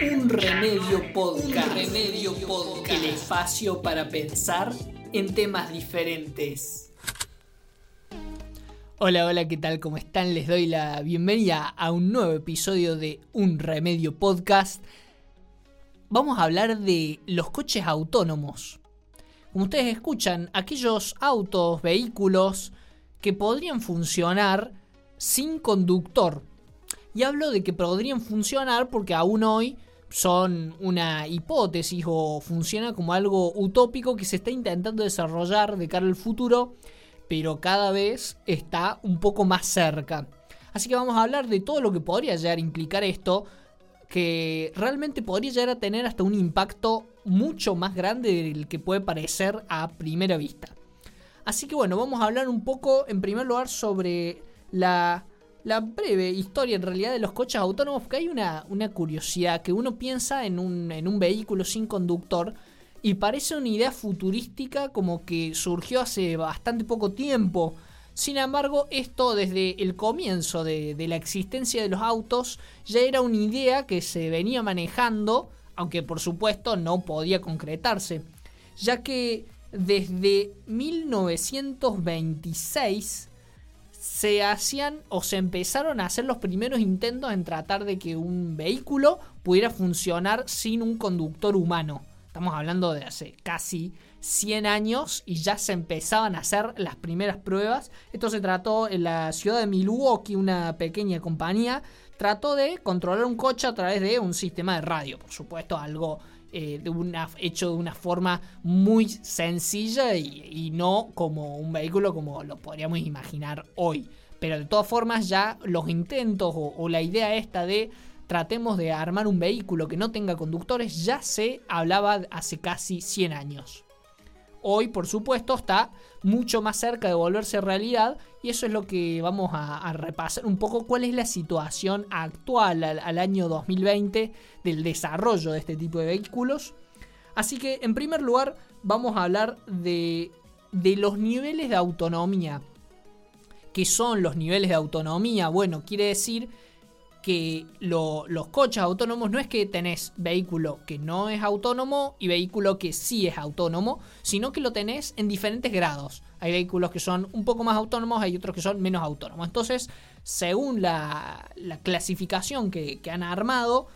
Un remedio podcast. remedio podcast. El espacio para pensar en temas diferentes. Hola, hola, ¿qué tal? ¿Cómo están? Les doy la bienvenida a un nuevo episodio de Un Remedio Podcast. Vamos a hablar de los coches autónomos. Como ustedes escuchan, aquellos autos, vehículos que podrían funcionar sin conductor. Y hablo de que podrían funcionar porque aún hoy son una hipótesis o funciona como algo utópico que se está intentando desarrollar de cara al futuro, pero cada vez está un poco más cerca. Así que vamos a hablar de todo lo que podría llegar a implicar esto, que realmente podría llegar a tener hasta un impacto mucho más grande del que puede parecer a primera vista. Así que bueno, vamos a hablar un poco en primer lugar sobre la la breve historia en realidad de los coches autónomos, porque hay una, una curiosidad que uno piensa en un, en un vehículo sin conductor y parece una idea futurística como que surgió hace bastante poco tiempo. Sin embargo, esto desde el comienzo de, la existencia de los autos ya era una idea que se venía manejando, aunque por supuesto no podía concretarse, ya que desde 1926 se hacían o se empezaron a hacer los primeros intentos en tratar de que un vehículo pudiera funcionar sin un conductor humano. Estamos hablando de hace casi 100 años y ya se empezaban a hacer las primeras pruebas. Esto se trató en la ciudad de Milwaukee, una pequeña compañía trató de controlar un coche a través de un sistema de radio, por supuesto, algo eh, hecho de una forma muy sencilla y, no como un vehículo como lo podríamos imaginar hoy. Pero de todas formas ya los intentos o, o la idea esta de tratemos de armar un vehículo que no tenga conductores ya se hablaba hace casi 100 años. Hoy, por supuesto, está mucho más cerca de volverse realidad y eso es lo que vamos a, repasar un poco cuál es la situación actual al, año 2020 del desarrollo de este tipo de vehículos. Así que, en primer lugar, vamos a hablar de, de los niveles de autonomía. ¿Qué son los niveles de autonomía? Bueno, quiere decir que los coches autónomos no es que tenés vehículo que no es autónomo y vehículo que sí es autónomo, sino que lo tenés en diferentes grados. Hay vehículos que son un poco más autónomos, hay otros que son menos autónomos. Entonces, según la, clasificación que, han armado,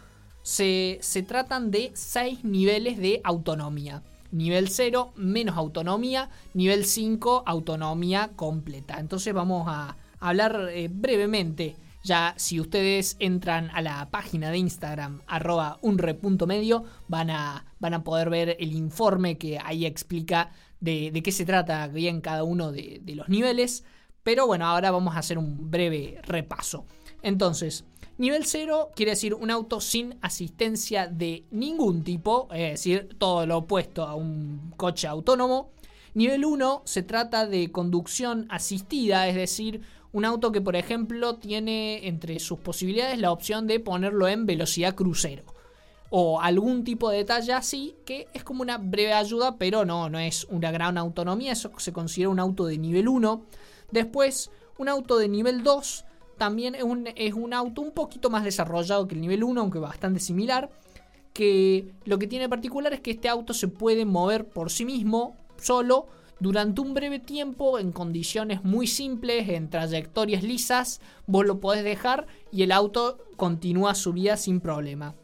se, tratan de seis niveles de autonomía. Nivel 0, menos autonomía. Nivel 5, autonomía completa. Entonces vamos a hablar eh, brevemente ya si ustedes entran a la página de Instagram arroba unre.medio van a, van a poder ver el informe que ahí explica de, qué se trata bien cada uno de, de los niveles. Pero bueno, ahora vamos a hacer un breve repaso. Entonces, Nivel 0 quiere decir un auto sin asistencia de ningún tipo, es decir, todo lo opuesto a un coche autónomo. Nivel 1 se trata de conducción asistida, es decir, un auto que, por ejemplo, tiene entre sus posibilidades la opción de ponerlo en velocidad crucero. O algún tipo de detalle así, que es como una breve ayuda, pero no, no es una gran autonomía. Eso se considera un auto de nivel 1. Después, un auto de nivel 2 también es un, es un auto un poquito más desarrollado que el nivel 1, aunque bastante similar. Que lo que tiene particular es que este auto se puede mover por sí mismo, solo, durante un breve tiempo en condiciones muy simples, en trayectorias lisas, vos lo podés dejar y el auto continúa su vida sin problema.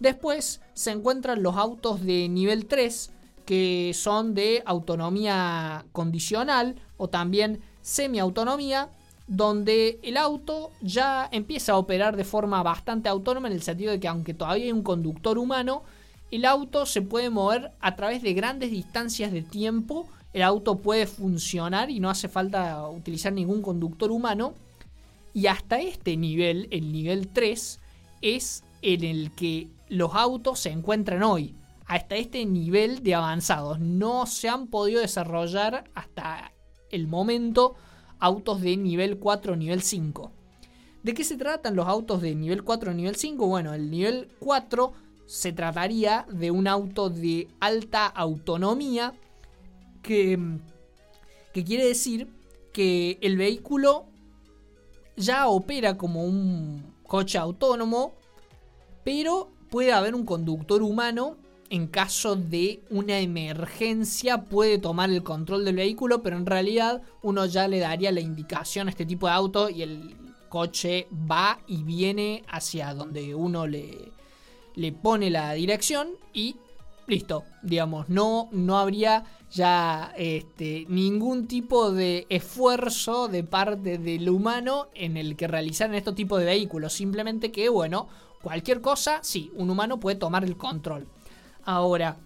Después se encuentran los autos de nivel 3 que son de autonomía condicional o también semiautonomía donde el auto ya empieza a operar de forma bastante autónoma en el sentido de que aunque todavía hay un conductor humano, el auto se puede mover a través de grandes distancias de tiempo el auto puede funcionar y no hace falta utilizar ningún conductor humano. Y hasta este nivel, el nivel 3, es en el que los autos se encuentran hoy. Hasta este nivel de avanzados. No se han podido desarrollar hasta el momento autos de nivel 4 o nivel 5. ¿De qué se tratan los autos de nivel 4 o nivel 5? Bueno, el nivel 4 se trataría de un auto de alta autonomía que, que quiere decir que el vehículo ya opera como un coche autónomo, pero puede haber un conductor humano. En caso de una emergencia puede tomar el control del vehículo, pero en realidad uno ya le daría la indicación a este tipo de auto y el coche va y viene hacia donde uno le pone la dirección y listo, digamos, no, no habría ya este, ningún tipo de esfuerzo de parte del humano en el que realizaran estos tipos de vehículos. Simplemente que, bueno, cualquier cosa, sí, un humano puede tomar el control. Ahora,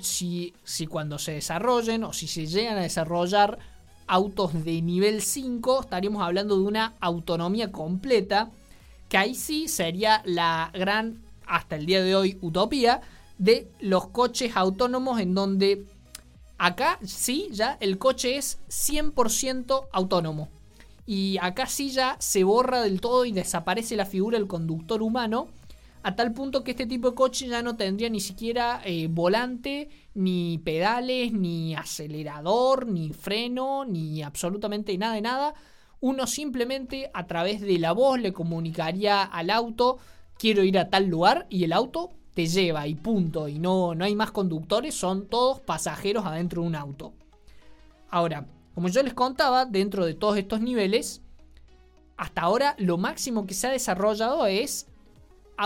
si, si cuando se desarrollen o si se llegan a desarrollar autos de nivel 5, estaríamos hablando de una autonomía completa, que ahí sí sería la gran, hasta el día de hoy, utopía de los coches autónomos en donde Acá sí, ya el coche es 100% autónomo. Y acá sí ya se borra del todo y desaparece la figura del conductor humano. A tal punto que este tipo de coche ya no tendría ni siquiera eh, volante, ni pedales, ni acelerador, ni freno, ni absolutamente nada de nada. Uno simplemente a través de la voz le comunicaría al auto, quiero ir a tal lugar, y el auto te lleva y punto, y no, no hay más conductores, son todos pasajeros adentro de un auto. Ahora, como yo les contaba, dentro de todos estos niveles, hasta ahora lo máximo que se ha desarrollado es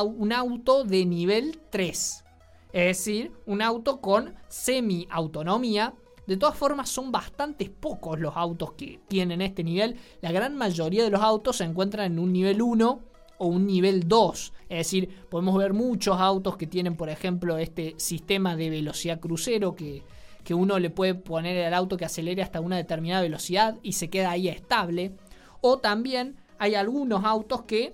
un auto de nivel 3. Es decir, un auto con semi-autonomía. De todas formas, son bastantes pocos los autos que tienen este nivel. La gran mayoría de los autos se encuentran en un nivel 1 o un nivel 2. Es decir, podemos ver muchos autos que tienen, por ejemplo, este sistema de velocidad crucero que, uno le puede poner al auto que acelere hasta una determinada velocidad y se queda ahí estable. O también hay algunos autos que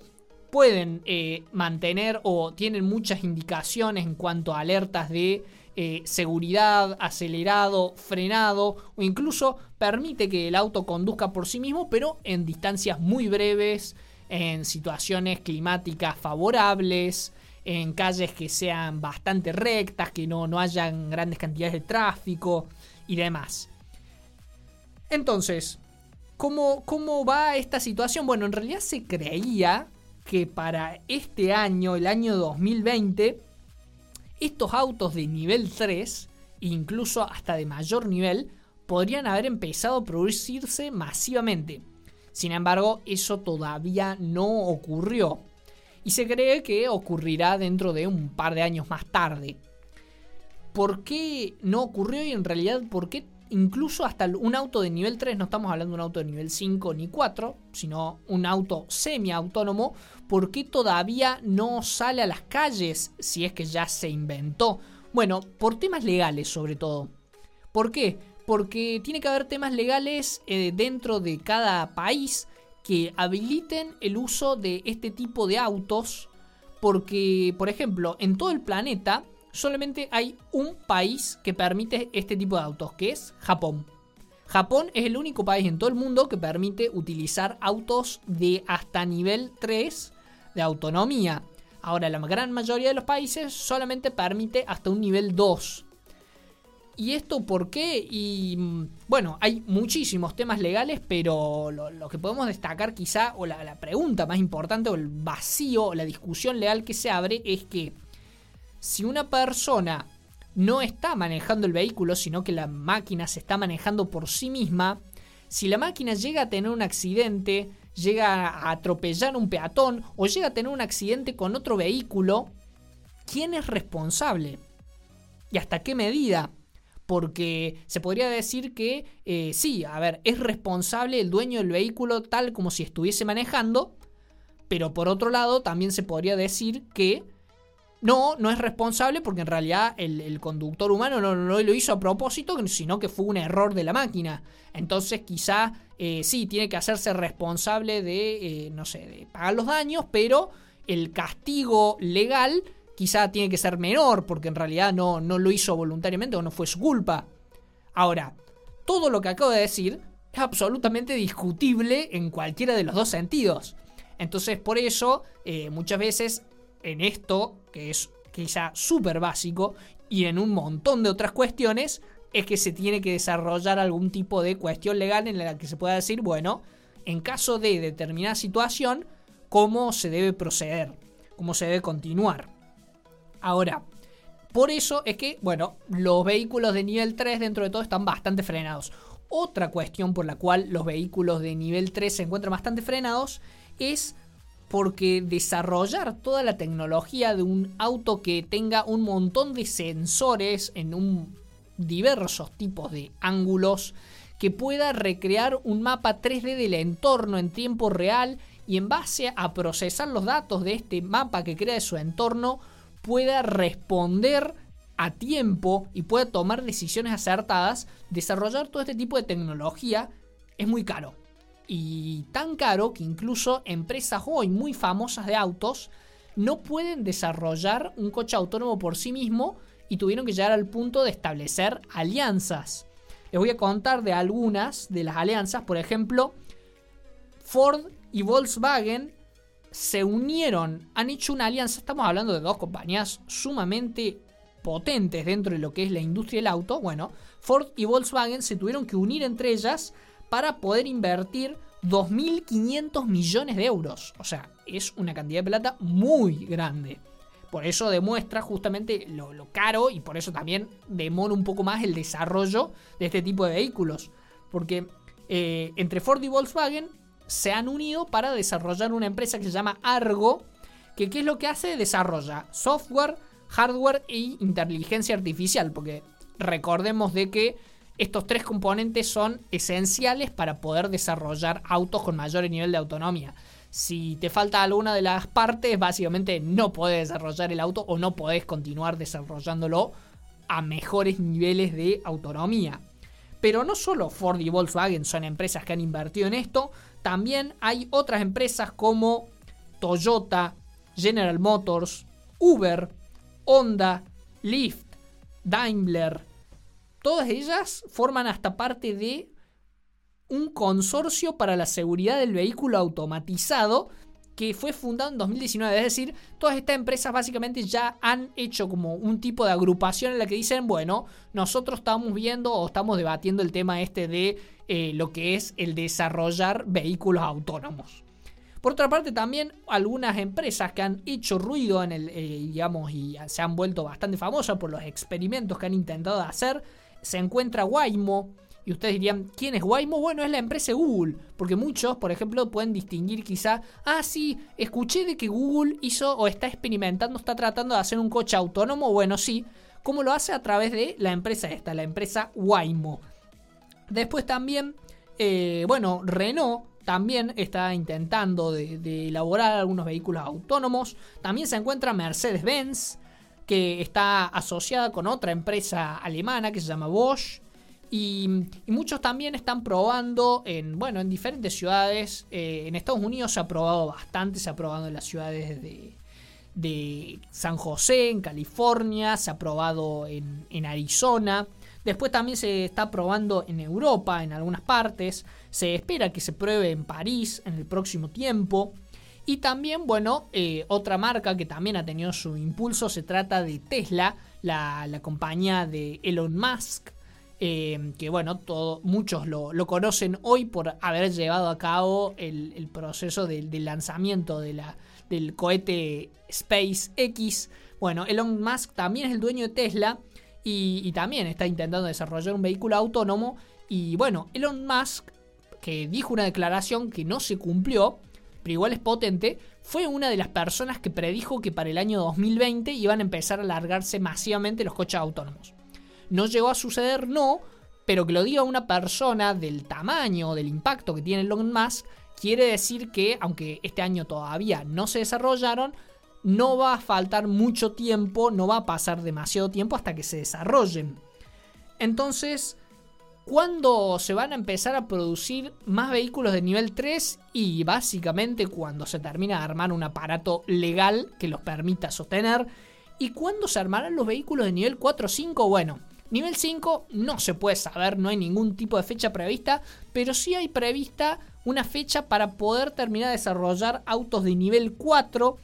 pueden eh, mantener o tienen muchas indicaciones en cuanto a alertas de eh, seguridad, acelerado, frenado o incluso permite que el auto conduzca por sí mismo pero en distancias muy breves en situaciones climáticas favorables, en calles que sean bastante rectas, que no, no hayan grandes cantidades de tráfico y demás. Entonces, ¿cómo, ¿cómo va esta situación? Bueno, en realidad se creía que para este año, el año 2020, estos autos de nivel 3, incluso hasta de mayor nivel, podrían haber empezado a producirse masivamente. Sin embargo, eso todavía no ocurrió y se cree que ocurrirá dentro de un par de años más tarde. ¿Por qué no ocurrió y en realidad por qué incluso hasta un auto de nivel 3, no estamos hablando de un auto de nivel 5 ni 4, sino un auto semiautónomo, ¿por qué todavía no sale a las calles si es que ya se inventó? Bueno, por temas legales sobre todo. ¿Por qué? Porque tiene que haber temas legales eh, dentro de cada país que habiliten el uso de este tipo de autos, porque, por ejemplo, en todo el planeta solamente hay un país que permite este tipo de autos, que es Japón. Japón es el único país en todo el mundo que permite utilizar autos de hasta nivel 3 de autonomía. Ahora, la gran mayoría de los países solamente permite hasta un nivel 2 ¿Y esto por qué? Y mm, bueno, hay muchísimos temas legales, pero lo, que podemos destacar quizá, o la, pregunta más importante, o el vacío, o la discusión legal que se abre, es que si una persona no está manejando el vehículo, sino que la máquina se está manejando por sí misma, si la máquina llega a tener un accidente, llega a atropellar un peatón, o llega a tener un accidente con otro vehículo, ¿quién es responsable? ¿Y hasta qué medida? Porque se podría decir que eh, sí, a ver, es responsable el dueño del vehículo tal como si estuviese manejando, pero por otro lado también se podría decir que no, no es responsable porque en realidad el, conductor humano no, lo hizo a propósito, sino que fue un error de la máquina. Entonces quizá eh, sí, tiene que hacerse responsable de, eh, no sé, de pagar los daños, pero el castigo legal quizá tiene que ser menor porque en realidad no, no lo hizo voluntariamente o no fue su culpa. Ahora, todo lo que acabo de decir es absolutamente discutible en cualquiera de los dos sentidos. Entonces, por eso, eh, muchas veces en esto, que es quizá súper básico, y en un montón de otras cuestiones, es que se tiene que desarrollar algún tipo de cuestión legal en la que se pueda decir, bueno, en caso de determinada situación, cómo se debe proceder, cómo se debe continuar. Ahora, por eso es que, bueno, los vehículos de nivel 3 dentro de todo están bastante frenados. Otra cuestión por la cual los vehículos de nivel 3 se encuentran bastante frenados es porque desarrollar toda la tecnología de un auto que tenga un montón de sensores en un diversos tipos de ángulos que pueda recrear un mapa 3D del entorno en tiempo real y en base a procesar los datos de este mapa que crea de su entorno pueda responder a tiempo y pueda tomar decisiones acertadas, desarrollar todo este tipo de tecnología es muy caro. Y tan caro que incluso empresas hoy muy famosas de autos no pueden desarrollar un coche autónomo por sí mismo y tuvieron que llegar al punto de establecer alianzas. Les voy a contar de algunas de las alianzas. Por ejemplo, Ford y Volkswagen se unieron, han hecho una alianza. Estamos hablando de dos compañías sumamente potentes dentro de lo que es la industria del auto. Bueno, Ford y Volkswagen se tuvieron que unir entre ellas para poder invertir 2.500 millones de euros. O sea, es una cantidad de plata muy grande. Por eso demuestra justamente lo, caro y por eso también demora un poco más el desarrollo de este tipo de vehículos. Porque eh, entre Ford y Volkswagen se han unido para desarrollar una empresa que se llama Argo, que ¿qué es lo que hace? Desarrolla software, hardware e inteligencia artificial, porque recordemos de que estos tres componentes son esenciales para poder desarrollar autos con mayor nivel de autonomía. Si te falta alguna de las partes, básicamente no podés desarrollar el auto o no podés continuar desarrollándolo a mejores niveles de autonomía. Pero no solo Ford y Volkswagen son empresas que han invertido en esto, también hay otras empresas como Toyota, General Motors, Uber, Honda, Lyft, Daimler. Todas ellas forman hasta parte de un consorcio para la seguridad del vehículo automatizado que fue fundado en 2019. Es decir, todas estas empresas básicamente ya han hecho como un tipo de agrupación en la que dicen, bueno, nosotros estamos viendo o estamos debatiendo el tema este de eh, lo que es el desarrollar vehículos autónomos. Por otra parte, también algunas empresas que han hecho ruido en el, eh, digamos, y se han vuelto bastante famosas por los experimentos que han intentado hacer, se encuentra Waymo, y ustedes dirían, ¿quién es Waymo? Bueno, es la empresa Google. Porque muchos, por ejemplo, pueden distinguir quizá, ah, sí, escuché de que Google hizo o está experimentando, está tratando de hacer un coche autónomo. Bueno, sí. ¿Cómo lo hace? A través de la empresa esta, la empresa Waymo. Después también, eh, bueno, Renault también está intentando de, de, elaborar algunos vehículos autónomos. También se encuentra Mercedes-Benz, que está asociada con otra empresa alemana que se llama Bosch. Y, muchos también están probando en, bueno, en diferentes ciudades. Eh, en Estados Unidos se ha probado bastante, se ha probado en las ciudades de, San José, en California, se ha probado en, en, Arizona. Después también se está probando en Europa, en algunas partes. Se espera que se pruebe en París en el próximo tiempo. Y también, bueno, eh, otra marca que también ha tenido su impulso se trata de Tesla, la, la compañía de Elon Musk. Eh, que bueno, muchos lo, conocen hoy por haber llevado a cabo el, proceso del lanzamiento de la, del cohete SpaceX. Bueno, Elon Musk también es el dueño de Tesla y, también está intentando desarrollar un vehículo autónomo. Y bueno, Elon Musk, que dijo una declaración que no se cumplió, pero igual es potente, fue una de las personas que predijo que para el año 2020 iban a empezar a alargarse masivamente los coches autónomos. No llegó a suceder, no, pero que lo diga una persona del tamaño, del impacto que tiene Elon Musk, quiere decir que, aunque este año todavía no se desarrollaron, no va a faltar mucho tiempo, no va a pasar demasiado tiempo hasta que se desarrollen. Entonces, ¿cuándo se van a empezar a producir más vehículos de nivel 3? Y básicamente cuando se termina de armar un aparato legal que los permita sostener. ¿Y cuándo se armarán los vehículos de nivel 4 o 5? Bueno, Nivel 5 no se puede saber, no hay ningún tipo de fecha prevista, pero sí hay prevista una fecha para poder terminar de desarrollar autos de nivel 4.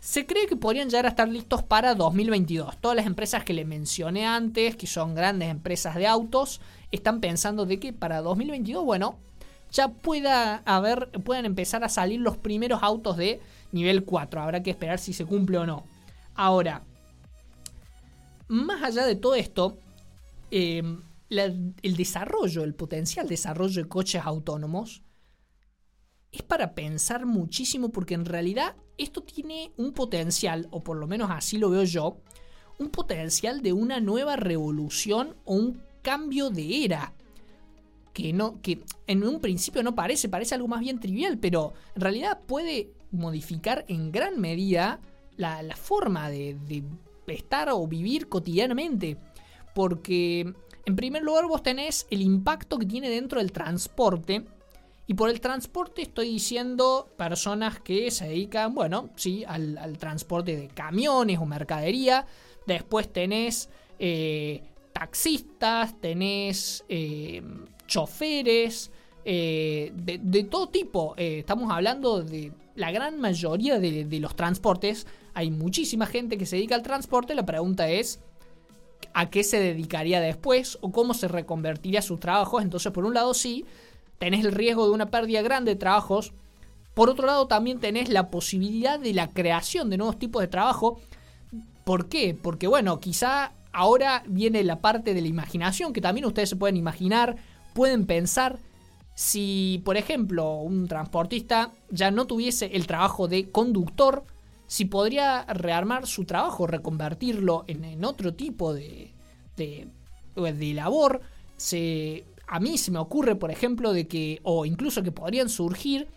se cree que podrían llegar a estar listos para 2022. Todas las empresas que le mencioné antes, que son grandes empresas de autos, están pensando de que para 2022, bueno, ya pueda haber, puedan empezar a salir los primeros autos de nivel 4. Habrá que esperar si se cumple o no. Ahora, más allá de todo esto, em, el desarrollo, el potencial desarrollo de coches autónomos es para pensar muchísimo porque en realidad esto tiene un potencial, o por lo menos así lo veo yo, un potencial de una nueva revolución o un cambio de era. Que, no, que en un principio no parece, parece algo más bien trivial, pero en realidad puede modificar en gran medida la, forma de, de estar o vivir cotidianamente. Porque en primer lugar vos tenés el impacto que tiene dentro del transporte y por el transporte estoy diciendo personas que se dedican, bueno, sí, al, transporte de camiones o mercadería. Después tenés eh, taxistas, tenés eh, choferes, eh, de, todo tipo. estamos hablando de la gran mayoría de los transportes. Hay muchísima gente que se dedica al transporte. La pregunta es, a qué se dedicaría después o cómo se reconvertiría sus trabajos. Entonces, por un lado, sí, tenés el riesgo de una pérdida grande de trabajos. Por otro lado, también tenés la posibilidad de la creación de nuevos tipos de trabajo. ¿Por qué? Porque, bueno, quizá ahora viene la parte de la imaginación, que también ustedes se pueden imaginar, pueden pensar si, por ejemplo, un transportista ya no tuviese el trabajo de conductor, si podría rearmar su trabajo, reconvertirlo en, otro tipo de, de, de labor. Se, a mí se me ocurre, por ejemplo, de que, o incluso que podrían surgir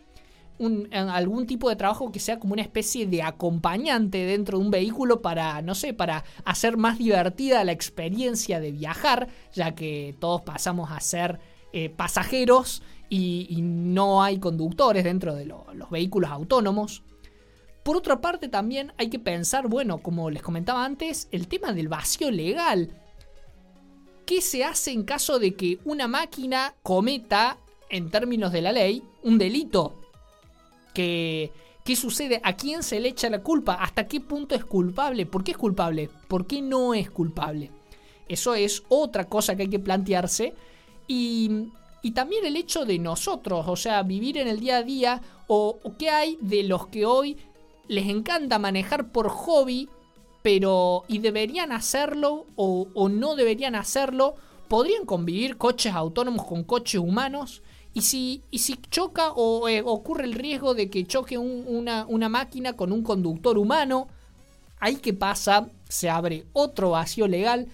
algún tipo de trabajo que sea como una especie de acompañante dentro de un vehículo para, no sé, para hacer más divertida la experiencia de viajar, ya que todos pasamos a ser eh, pasajeros y, no hay conductores dentro de los vehículos autónomos. Por otra parte, también hay que pensar, bueno, como les comentaba antes, el tema del vacío legal. ¿Qué se hace en caso de que una máquina cometa, en términos de la ley, un delito? ¿Qué, ¿Qué sucede? ¿A quién se le echa la culpa? ¿Hasta qué punto es culpable? ¿Por qué es culpable? ¿Por qué no es culpable? Eso es otra cosa que hay que plantearse. Y, y también el hecho de nosotros, o sea, vivir en el día a día, o, o qué hay de los que hoy les encanta manejar por hobby, pero y deberían hacerlo o, no deberían hacerlo, podrían convivir coches autónomos con coches humanos. Y si, y si choca o eh, ocurre el riesgo de que choque una, máquina con un conductor humano, ahí que pasa, se abre otro vacío legal.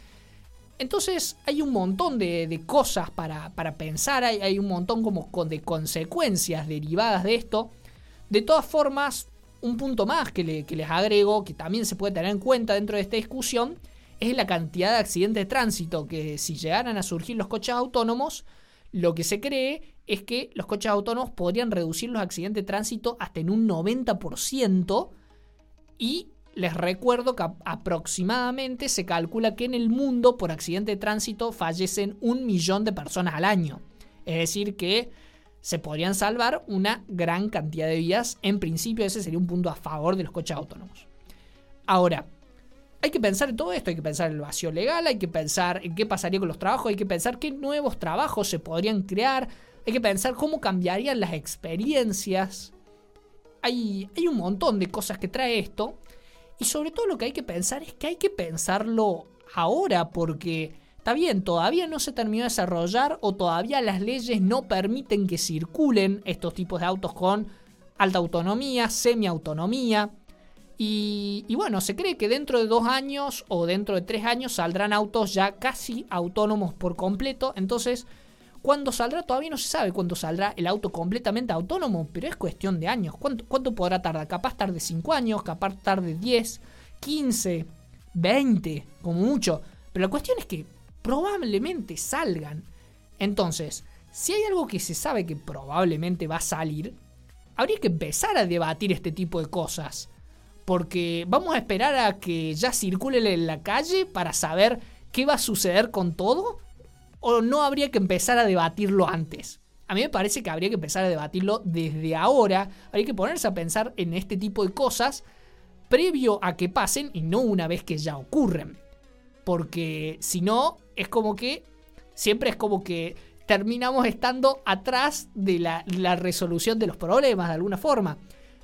Entonces hay un montón de, cosas para, pensar, hay, hay, un montón como de consecuencias derivadas de esto. De todas formas, un punto más que, les agrego, que también se puede tener en cuenta dentro de esta discusión, es la cantidad de accidentes de tránsito, que si llegaran a surgir los coches autónomos, lo que se cree es que los coches autónomos podrían reducir los accidentes de tránsito hasta en un 90% y les recuerdo que aproximadamente se calcula que en el mundo por accidente de tránsito fallecen un millón de personas al año. Es decir, que se podrían salvar una gran cantidad de vidas. En principio ese sería un punto a favor de los coches autónomos. Ahora, hay que pensar en todo esto, hay que pensar en el vacío legal, hay que pensar en qué pasaría con los trabajos, hay que pensar qué nuevos trabajos se podrían crear, hay que pensar cómo cambiarían las experiencias. Hay, hay un montón de cosas que trae esto. Y sobre todo lo que hay que pensar es que hay que pensarlo ahora porque Está bien, todavía no se terminó de desarrollar o todavía las leyes no permiten que circulen estos tipos de autos con alta autonomía, semiautonomía. Y, y bueno, se cree que dentro de dos años o dentro de tres años saldrán autos ya casi autónomos por completo. Entonces, ¿cuándo saldrá? Todavía no se sabe cuándo saldrá el auto completamente autónomo, pero es cuestión de años. ¿Cuánto, podrá tardar? Capaz tarde 5 años, capaz tarde 10, 15, 20, como mucho. Pero la cuestión es que probablemente salgan. Entonces, si hay algo que se sabe que probablemente va a salir, habría que empezar a debatir este tipo de cosas. Porque vamos a esperar a que ya circule en la calle para saber qué va a suceder con todo. O no habría que empezar a debatirlo antes. A mí me parece que habría que empezar a debatirlo desde ahora. Habría que ponerse a pensar en este tipo de cosas previo a que pasen y no una vez que ya ocurren. Porque si no, es como que siempre es como que terminamos estando atrás de la, resolución de los problemas de alguna forma.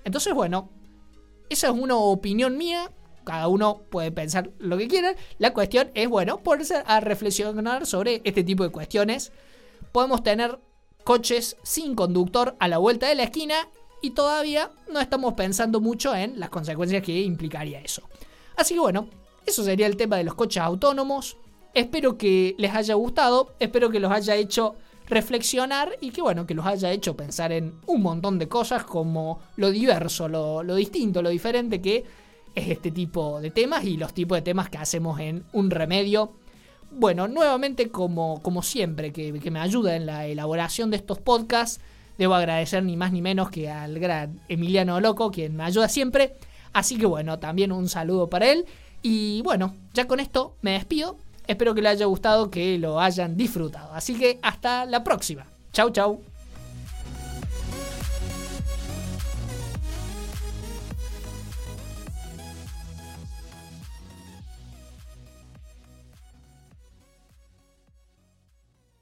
Entonces, bueno, esa es una opinión mía. Cada uno puede pensar lo que quiera. La cuestión es, bueno, ponerse a reflexionar sobre este tipo de cuestiones. Podemos tener coches sin conductor a la vuelta de la esquina y todavía no estamos pensando mucho en las consecuencias que implicaría eso. Así que bueno, eso sería el tema de los coches autónomos. Espero que les haya gustado, espero que los haya hecho reflexionar y que bueno, que los haya hecho pensar en un montón de cosas como lo diverso, lo, distinto, lo diferente que es este tipo de temas y los tipos de temas que hacemos en un remedio. Bueno, nuevamente como, como siempre que, que me ayuda en la elaboración de estos podcasts, debo agradecer ni más ni menos que al gran Emiliano Loco, quien me ayuda siempre. Así que bueno, también un saludo para él. Y bueno, ya con esto me despido. Espero que les haya gustado, que lo hayan disfrutado. Así que hasta la próxima. Chau, chau.